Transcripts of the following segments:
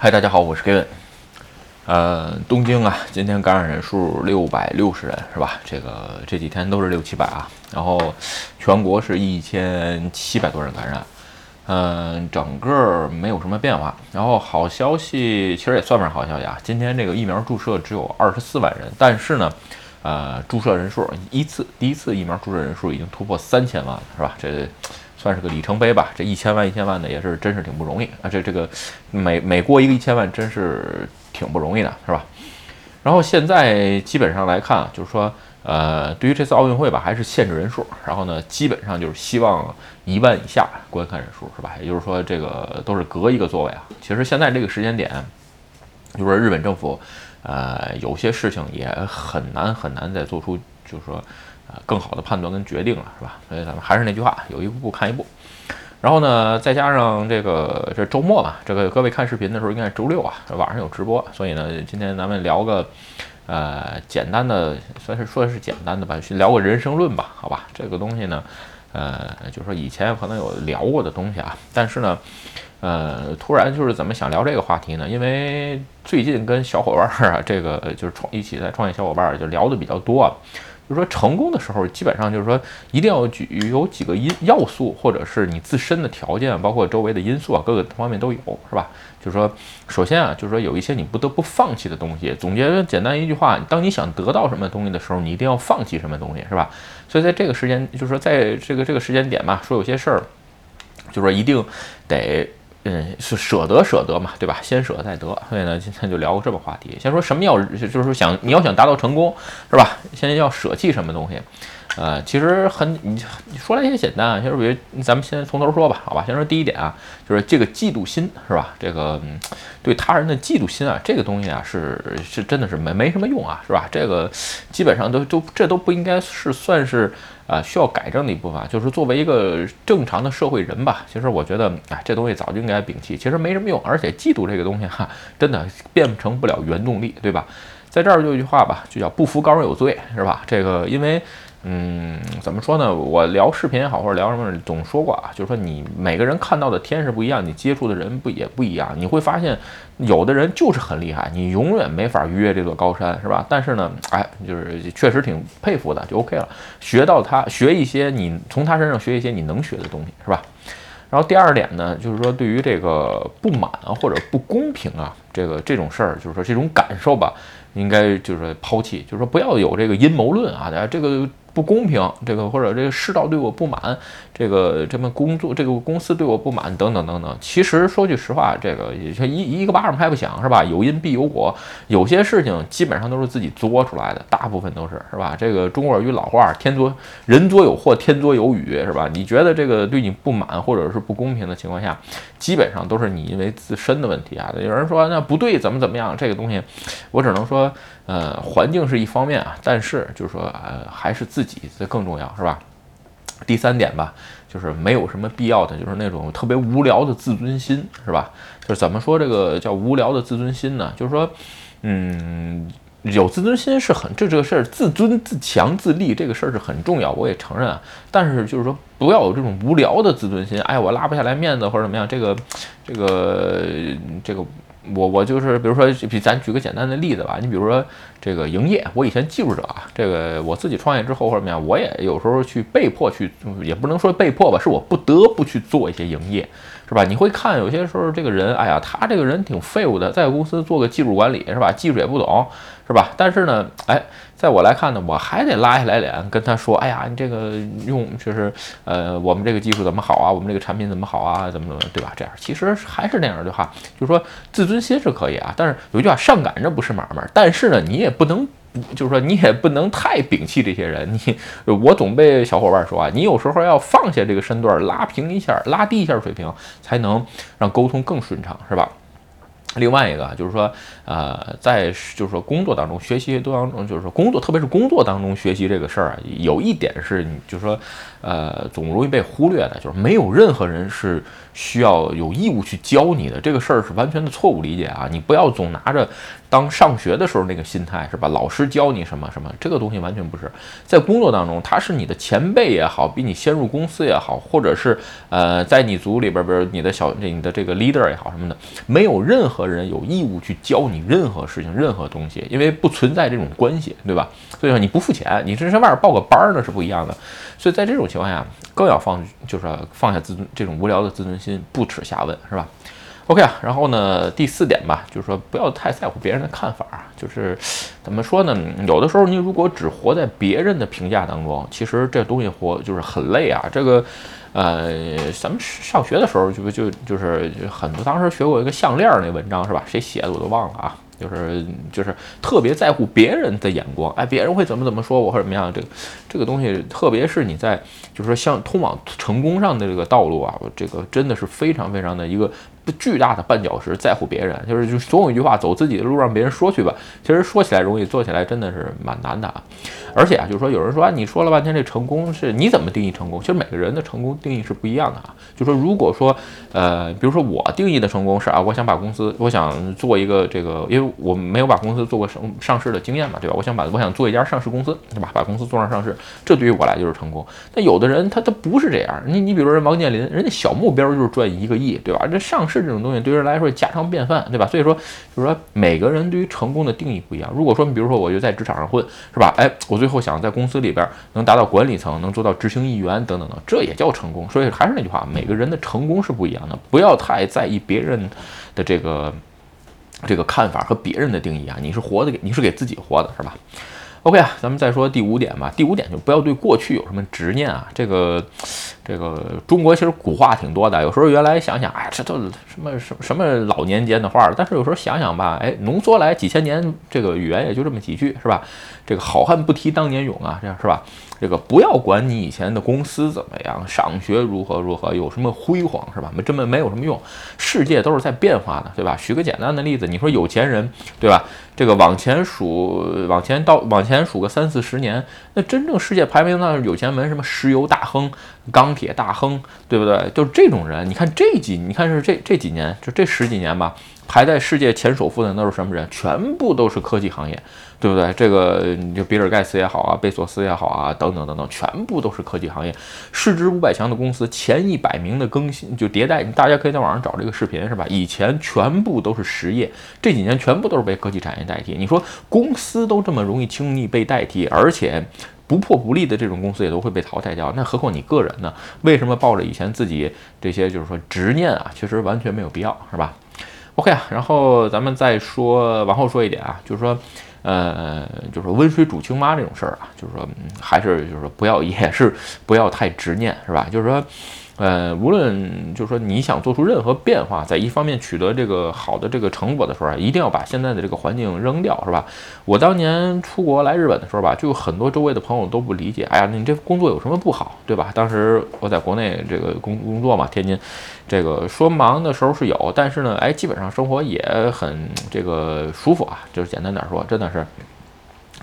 嗨，大家好，我是 Kevin。呃，东京啊，今天感染人数六百六十人，是吧？这个这几天都是六七百啊。然后全国是一千七百多人感染，嗯，整个没有什么变化。然后好消息其实也算不上好消息啊，今天这个疫苗注射只有二十四万人，但是呢，呃，注射人数一次第一次疫苗注射人数已经突破三千万了，是吧？这。算是个里程碑吧，这一千万一千万的也是真是挺不容易啊！这这个每每过一个一千万，真是挺不容易的，是吧？然后现在基本上来看啊，就是说，呃，对于这次奥运会吧，还是限制人数，然后呢，基本上就是希望一万以下观看人数，是吧？也就是说，这个都是隔一个座位啊。其实现在这个时间点，就是日本政府，呃，有些事情也很难很难再做出，就是说。啊，更好的判断跟决定了，是吧？所以咱们还是那句话，有一步看一步。然后呢，再加上这个这周末嘛，这个各位看视频的时候应该是周六啊，晚上有直播。所以呢，今天咱们聊个呃简单的，算是说是简单的吧，去聊个人生论吧，好吧？这个东西呢，呃，就是说以前可能有聊过的东西啊，但是呢，呃，突然就是怎么想聊这个话题呢？因为最近跟小伙伴啊，这个就是创一起在创业小伙伴就聊的比较多啊。就是说成功的时候，基本上就是说一定要具有几个因要素，或者是你自身的条件，包括周围的因素啊，各个方面都有，是吧？就是说，首先啊，就是说有一些你不得不放弃的东西。总结简单一句话，当你想得到什么东西的时候，你一定要放弃什么东西，是吧？所以在这个时间，就是说在这个这个时间点嘛，说有些事儿，就是说一定得。嗯，是舍得舍得嘛，对吧？先舍再得，所以呢，今天就聊个这么话题。先说什么要，就是说想你要想达到成功，是吧？先要舍弃什么东西？呃，其实很，你说来也简单啊。其实，比如咱们先从头说吧，好吧？先说第一点啊，就是这个嫉妒心，是吧？这个对他人的嫉妒心啊，这个东西啊，是是真的是没没什么用啊，是吧？这个基本上都都这都不应该是算是。啊，需要改正的一部分，就是作为一个正常的社会人吧。其实我觉得，哎，这东西早就应该摒弃，其实没什么用。而且嫉妒这个东西哈，真的变成不了原动力，对吧？在这儿就一句话吧，就叫不服高人有罪，是吧？这个因为。嗯，怎么说呢？我聊视频也好，或者聊什么，总说过啊，就是说你每个人看到的天是不一样，你接触的人不也不一样。你会发现，有的人就是很厉害，你永远没法逾越这座高山，是吧？但是呢，哎，就是确实挺佩服的，就 OK 了。学到他，学一些你从他身上学一些你能学的东西，是吧？然后第二点呢，就是说对于这个不满啊或者不公平啊，这个这种事儿，就是说这种感受吧，应该就是说抛弃，就是说不要有这个阴谋论啊，这个。不公平，这个或者这个世道对我不满，这个这么工作，这个公司对我不满，等等等等。其实说句实话，这个也一一个巴掌拍不响，是吧？有因必有果，有些事情基本上都是自己作出来的，大部分都是，是吧？这个中国有句老话，天作人作有祸，天作有雨，是吧？你觉得这个对你不满或者是不公平的情况下，基本上都是你因为自身的问题啊。有人说那不对，怎么怎么样？这个东西，我只能说。呃，环境是一方面啊，但是就是说，呃，还是自己己这更重要，是吧？第三点吧，就是没有什么必要的，就是那种特别无聊的自尊心，是吧？就是怎么说这个叫无聊的自尊心呢？就是说，嗯，有自尊心是很这这个事儿，自尊自强自立这个事儿是很重要，我也承认啊。但是就是说，不要有这种无聊的自尊心，哎，我拉不下来面子或者怎么样，这个，这个，这个。我我就是，比如说，比咱举个简单的例子吧，你比如说这个营业，我以前技术者啊，这个我自己创业之后或者怎么样，我也有时候去被迫去，也不能说被迫吧，是我不得不去做一些营业，是吧？你会看有些时候这个人，哎呀，他这个人挺废物的，在公司做个技术管理，是吧？技术也不懂。是吧？但是呢，哎，在我来看呢，我还得拉下来脸跟他说，哎呀，你这个用就是，呃，我们这个技术怎么好啊？我们这个产品怎么好啊？怎么怎么，对吧？这样其实还是那样的话，就是说自尊心是可以啊，但是有一句话，上赶着不是买卖。但是呢，你也不能，就是说你也不能太摒弃这些人。你我总被小伙伴说啊，你有时候要放下这个身段，拉平一下，拉低一下水平，才能让沟通更顺畅，是吧？另外一个就是说，呃，在就是说工作当中学习当中，就是说工作，特别是工作当中学习这个事儿啊，有一点是，就是说，呃，总容易被忽略的，就是没有任何人是需要有义务去教你的，这个事儿是完全的错误理解啊！你不要总拿着当上学的时候那个心态，是吧？老师教你什么什么，这个东西完全不是。在工作当中，他是你的前辈也好，比你先入公司也好，或者是呃，在你组里边比如你的小你的这个 leader 也好什么的，没有任何人有义务去教你任何事情、任何东西，因为不存在这种关系，对吧？所以说你不付钱，你这是外边报个班儿那是不一样的。所以在这种情况下，更要放就是放下自尊这种无聊的自尊心。不耻下问是吧？OK 啊，然后呢，第四点吧，就是说不要太在乎别人的看法。就是怎么说呢？有的时候你如果只活在别人的评价当中，其实这东西活就是很累啊。这个，呃，咱们上学的时候就就就是很多，当时学过一个项链那文章是吧？谁写的我都忘了啊。就是就是特别在乎别人的眼光，哎，别人会怎么怎么说我或者怎么样？这个这个东西，特别是你在就是说像通往成功上的这个道路啊，这个真的是非常非常的一个。巨大的绊脚石，在乎别人，就是就总有一句话，走自己的路，让别人说去吧。其实说起来容易，做起来真的是蛮难的啊。而且啊，就是说有人说啊，你说了半天这成功是你怎么定义成功？其实每个人的成功定义是不一样的啊。就说如果说呃，比如说我定义的成功是啊，我想把公司，我想做一个这个，因为我没有把公司做过上上市的经验嘛，对吧？我想把我想做一家上市公司，对吧？把公司做上上市，这对于我来就是成功。但有的人他他不是这样，你你比如说王健林，人家小目标就是赚一个亿，对吧？这上市。这种东西对于人来说家常便饭，对吧？所以说，就是说每个人对于成功的定义不一样。如果说，比如说，我就在职场上混，是吧？哎，我最后想在公司里边能达到管理层，能做到执行一员等等等，这也叫成功。所以还是那句话，每个人的成功是不一样的，不要太在意别人的这个这个看法和别人的定义啊。你是活的，你是给自己活的，是吧？OK 啊，咱们再说第五点吧。第五点就不要对过去有什么执念啊。这个，这个中国其实古话挺多的。有时候原来想想，哎，这都什么什么什么老年间的话。但是有时候想想吧，哎，浓缩来几千年，这个语言也就这么几句，是吧？这个好汉不提当年勇啊，这样是吧？这个不要管你以前的公司怎么样，上学如何如何，有什么辉煌是吧？没根本没有什么用。世界都是在变化的，对吧？举个简单的例子，你说有钱人，对吧？这个往前数，往前到往前数个三四十年，那真正世界排名上有钱门，什么石油大亨、钢铁大亨，对不对？就是这种人。你看这几，你看是这这几年，就这十几年吧。排在世界前首富的都是什么人？全部都是科技行业，对不对？这个你就比尔盖茨也好啊，贝索斯也好啊，等等等等，全部都是科技行业。市值五百强的公司前一百名的更新就迭代，大家可以在网上找这个视频，是吧？以前全部都是实业，这几年全部都是被科技产业代替。你说公司都这么容易轻易被代替，而且不破不立的这种公司也都会被淘汰掉，那何况你个人呢？为什么抱着以前自己这些就是说执念啊？其实完全没有必要，是吧？OK 啊，然后咱们再说，往后说一点啊，就是说，呃，就是温水煮青蛙这种事儿啊，就是说，还是就是说不要，也是不要太执念，是吧？就是说。呃，无论就是说你想做出任何变化，在一方面取得这个好的这个成果的时候啊，一定要把现在的这个环境扔掉，是吧？我当年出国来日本的时候吧，就很多周围的朋友都不理解，哎呀，你这工作有什么不好，对吧？当时我在国内这个工工作嘛，天津，这个说忙的时候是有，但是呢，哎，基本上生活也很这个舒服啊，就是简单点说，真的是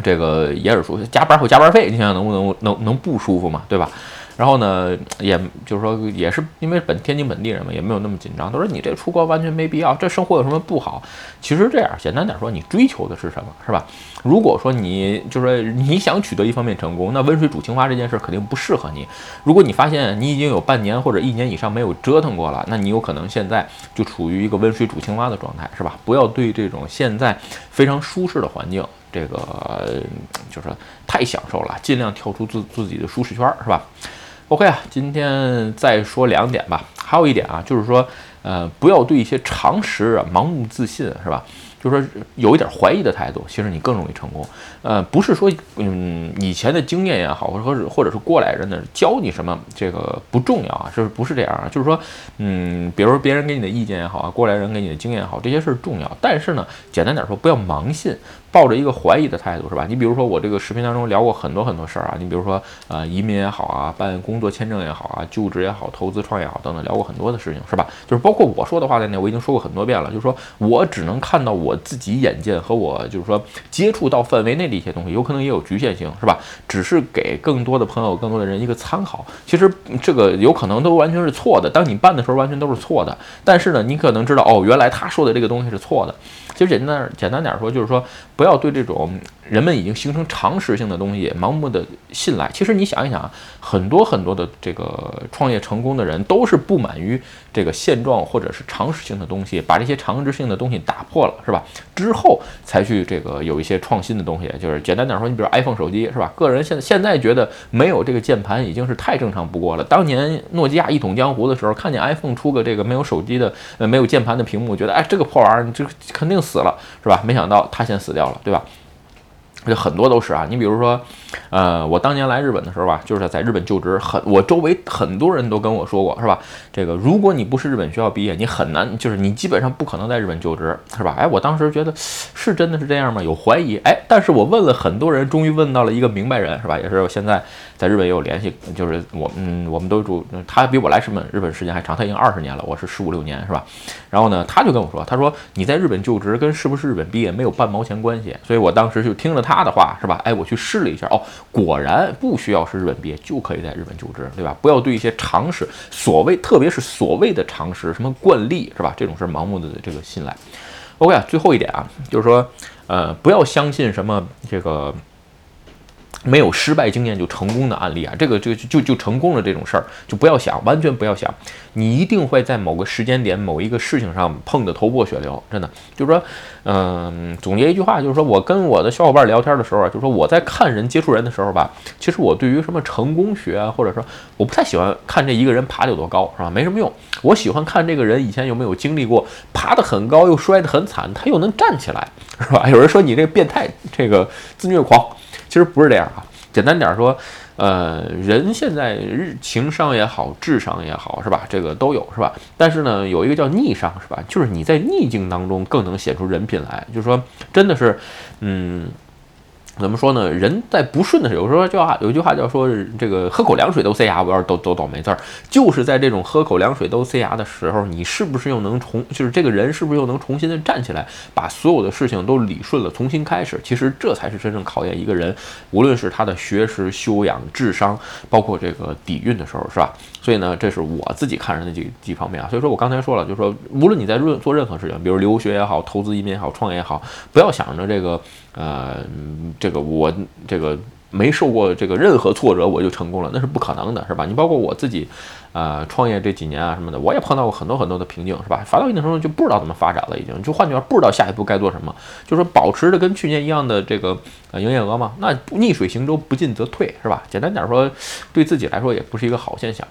这个也是舒服，加班有加班费，你想想能不能能能不舒服嘛，对吧？然后呢，也就是说，也是因为本天津本地人嘛，也没有那么紧张。他说你这出国完全没必要，这生活有什么不好？其实这样简单点说，你追求的是什么，是吧？如果说你就是说你想取得一方面成功，那温水煮青蛙这件事肯定不适合你。如果你发现你已经有半年或者一年以上没有折腾过了，那你有可能现在就处于一个温水煮青蛙的状态，是吧？不要对这种现在非常舒适的环境，这个就是太享受了，尽量跳出自自己的舒适圈，是吧？OK 啊，今天再说两点吧。还有一点啊，就是说，呃，不要对一些常识啊盲目自信，是吧？就是说有一点怀疑的态度，其实你更容易成功。呃，不是说，嗯，以前的经验也好，或者或者是过来人的教你什么，这个不重要啊，就是不是这样啊？就是说，嗯，比如说别人给你的意见也好啊，过来人给你的经验也好，这些事儿重要。但是呢，简单点说，不要盲信。抱着一个怀疑的态度，是吧？你比如说我这个视频当中聊过很多很多事儿啊，你比如说呃移民也好啊，办工作签证也好啊，就职也好，投资创业也好等等，聊过很多的事情，是吧？就是包括我说的话在内，我已经说过很多遍了，就是说我只能看到我自己眼见和我就是说接触到范围内的一些东西，有可能也有局限性，是吧？只是给更多的朋友、更多的人一个参考。其实这个有可能都完全是错的，当你办的时候完全都是错的，但是呢，你可能知道哦，原来他说的这个东西是错的。其实简单简单点说，就是说不要对这种人们已经形成常识性的东西盲目的信赖。其实你想一想，很多很多的这个创业成功的人都是不满于这个现状或者是常识性的东西，把这些常识性的东西打破了，是吧？之后才去这个有一些创新的东西。就是简单点说，你比如 iPhone 手机，是吧？个人现在现在觉得没有这个键盘已经是太正常不过了。当年诺基亚一统江湖的时候，看见 iPhone 出个这个没有手机的呃没有键盘的屏幕，觉得哎这个破玩意儿这肯定。死了是吧？没想到他先死掉了，对吧？这很多都是啊。你比如说，呃，我当年来日本的时候吧，就是在日本就职，很我周围很多人都跟我说过，是吧？这个如果你不是日本学校毕业，你很难，就是你基本上不可能在日本就职，是吧？哎，我当时觉得是真的是这样吗？有怀疑。哎，但是我问了很多人，终于问到了一个明白人，是吧？也是我现在。在日本也有联系，就是我，嗯，我们都住，他比我来日本日本时间还长，他已经二十年了，我是十五六年，是吧？然后呢，他就跟我说，他说你在日本就职跟是不是日本毕业没有半毛钱关系，所以我当时就听了他的话，是吧？哎，我去试了一下，哦，果然不需要是日本毕业就可以在日本就职，对吧？不要对一些常识，所谓特别是所谓的常识，什么惯例，是吧？这种是盲目的这个信赖。OK，啊最后一点啊，就是说，呃，不要相信什么这个。没有失败经验就成功的案例啊，这个这个就就成功了这种事儿就不要想，完全不要想，你一定会在某个时间点、某一个事情上碰得头破血流，真的就是说，嗯，总结一句话就是说，我跟我的小伙伴聊天的时候啊，就是说我在看人接触人的时候吧，其实我对于什么成功学啊，或者说我不太喜欢看这一个人爬得有多高，是吧？没什么用，我喜欢看这个人以前有没有经历过爬得很高又摔得很惨，他又能站起来，是吧？有人说你这个变态，这个自虐狂。其实不是这样啊，简单点说，呃，人现在日情商也好，智商也好，是吧？这个都有，是吧？但是呢，有一个叫逆商，是吧？就是你在逆境当中更能显出人品来，就是说，真的是，嗯。怎么说呢？人在不顺的时候，有时候叫有句话叫说，这个喝口凉水都塞牙，我要是都都倒霉字儿。就是在这种喝口凉水都塞牙的时候，你是不是又能重，就是这个人是不是又能重新的站起来，把所有的事情都理顺了，重新开始？其实这才是真正考验一个人，无论是他的学识、修养、智商，包括这个底蕴的时候，是吧？所以呢，这是我自己看人的几几方面啊。所以说我刚才说了，就是说，无论你在任做任何事情，比如留学也好，投资移民也好，创业也好，不要想着这个。呃，这个我这个没受过这个任何挫折我就成功了，那是不可能的，是吧？你包括我自己，呃，创业这几年啊什么的，我也碰到过很多很多的瓶颈，是吧？发到一定程度就不知道怎么发展了，已经就换句话，不知道下一步该做什么。就说保持着跟去年一样的这个营业额嘛，那逆水行舟，不进则退，是吧？简单点说，对自己来说也不是一个好现象。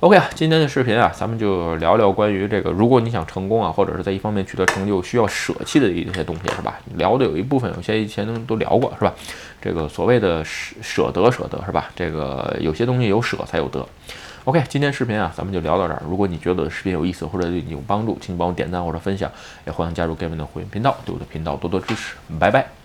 OK 啊，今天的视频啊，咱们就聊聊关于这个，如果你想成功啊，或者是在一方面取得成就，需要舍弃的一些东西，是吧？聊的有一部分，有些以前都聊过，是吧？这个所谓的舍舍得，舍得，是吧？这个有些东西有舍才有得。OK，今天视频啊，咱们就聊到这儿。如果你觉得视频有意思或者对你有帮助，请帮我点赞或者分享，也欢迎加入 Gavin 的会员频道，对我的频道多多支持。拜拜。